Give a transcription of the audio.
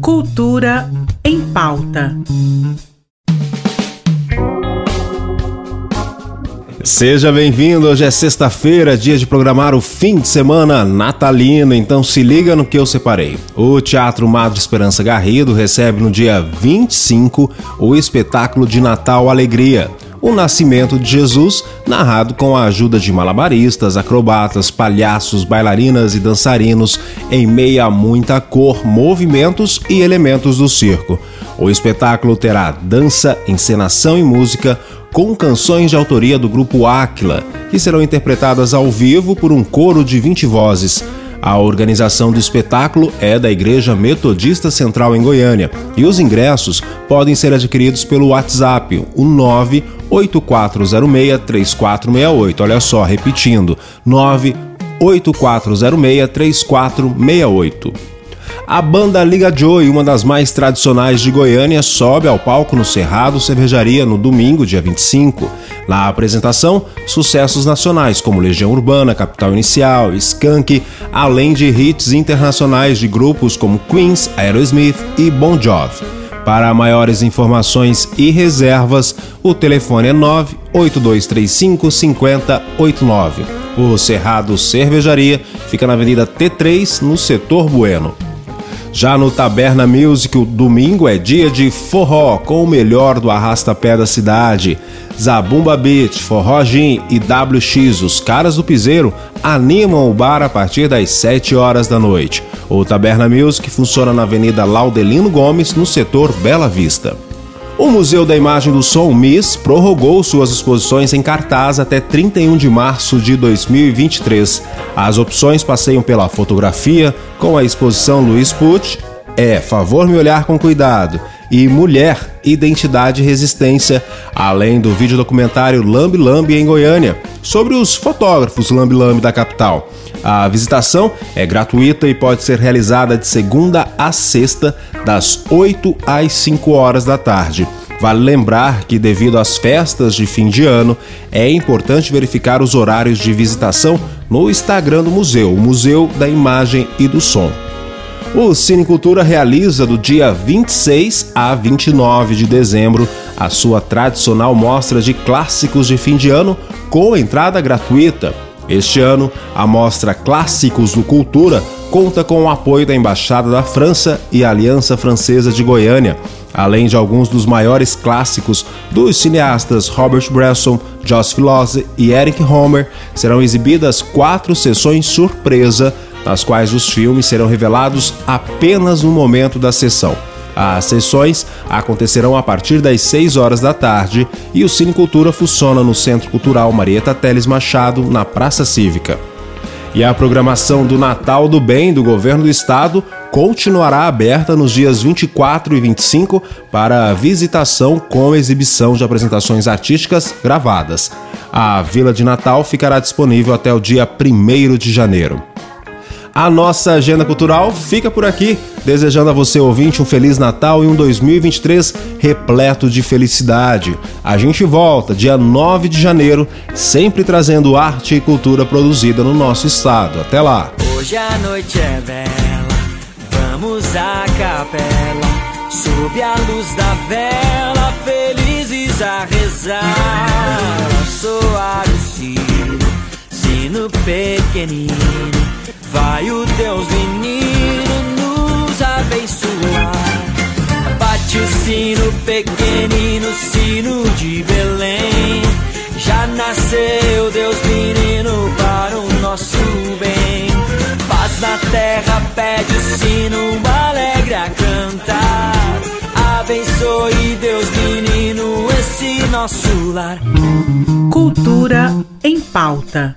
Cultura em pauta. Seja bem-vindo, hoje é sexta-feira, dia de programar o fim de semana natalino, então se liga no que eu separei. O Teatro Madre Esperança Garrido recebe no dia 25 o espetáculo de Natal Alegria o nascimento de Jesus, narrado com a ajuda de malabaristas, acrobatas, palhaços, bailarinas e dançarinos, em meio a muita cor, movimentos e elementos do circo. O espetáculo terá dança, encenação e música, com canções de autoria do grupo Áquila, que serão interpretadas ao vivo por um coro de 20 vozes. A organização do espetáculo é da Igreja Metodista Central em Goiânia e os ingressos podem ser adquiridos pelo WhatsApp, o 984063468. Olha só, repetindo, 984063468. A banda Liga Joy, uma das mais tradicionais de Goiânia, sobe ao palco no Cerrado Cervejaria no domingo, dia 25. Na apresentação, sucessos nacionais como Legião Urbana, Capital Inicial, Skank, além de hits internacionais de grupos como Queens, Aerosmith e Bon Jovi. Para maiores informações e reservas, o telefone é 98235 5089. O Cerrado Cervejaria fica na Avenida T3, no setor Bueno. Já no Taberna Music, o domingo é dia de forró, com o melhor do arrasta-pé da cidade. Zabumba Beat, Forró Gin e WX, os caras do piseiro, animam o bar a partir das 7 horas da noite. O Taberna Music funciona na Avenida Laudelino Gomes, no setor Bela Vista. O Museu da Imagem do Som, MIS, prorrogou suas exposições em cartaz até 31 de março de 2023. As opções passeiam pela fotografia, com a exposição Luiz Pucci, É Favor Me Olhar com Cuidado e Mulher, Identidade e Resistência, além do vídeo documentário Lambi Lambi em Goiânia, sobre os fotógrafos Lambi Lambi da capital. A visitação é gratuita e pode ser realizada de segunda a sexta, das 8 às 5 horas da tarde. Vale lembrar que, devido às festas de fim de ano, é importante verificar os horários de visitação no Instagram do museu, o Museu da Imagem e do Som. O Cinecultura realiza do dia 26 a 29 de dezembro a sua tradicional mostra de clássicos de fim de ano com entrada gratuita. Este ano, a mostra Clássicos do Cultura conta com o apoio da Embaixada da França e Aliança Francesa de Goiânia, além de alguns dos maiores clássicos dos cineastas Robert Bresson, Joss Filose e Eric Homer, serão exibidas quatro sessões surpresa, nas quais os filmes serão revelados apenas no momento da sessão. As sessões acontecerão a partir das 6 horas da tarde e o Cine Cultura funciona no Centro Cultural Marieta Teles Machado, na Praça Cívica. E a programação do Natal do Bem do Governo do Estado continuará aberta nos dias 24 e 25 para visitação com exibição de apresentações artísticas gravadas. A Vila de Natal ficará disponível até o dia 1 de janeiro. A nossa agenda cultural fica por aqui, desejando a você, ouvinte, um Feliz Natal e um 2023 repleto de felicidade. A gente volta dia 9 de janeiro, sempre trazendo arte e cultura produzida no nosso estado. Até lá! Hoje a noite é bela, vamos à capela, sob a luz da vela, felizes a rezar, soar o sino, sino pequenino Vai o Deus menino nos abençoar. Bate o sino pequenino, sino de Belém. Já nasceu Deus menino para o nosso bem. Paz na terra, pede o sino alegre a cantar. Abençoe Deus menino esse nosso lar. Cultura em pauta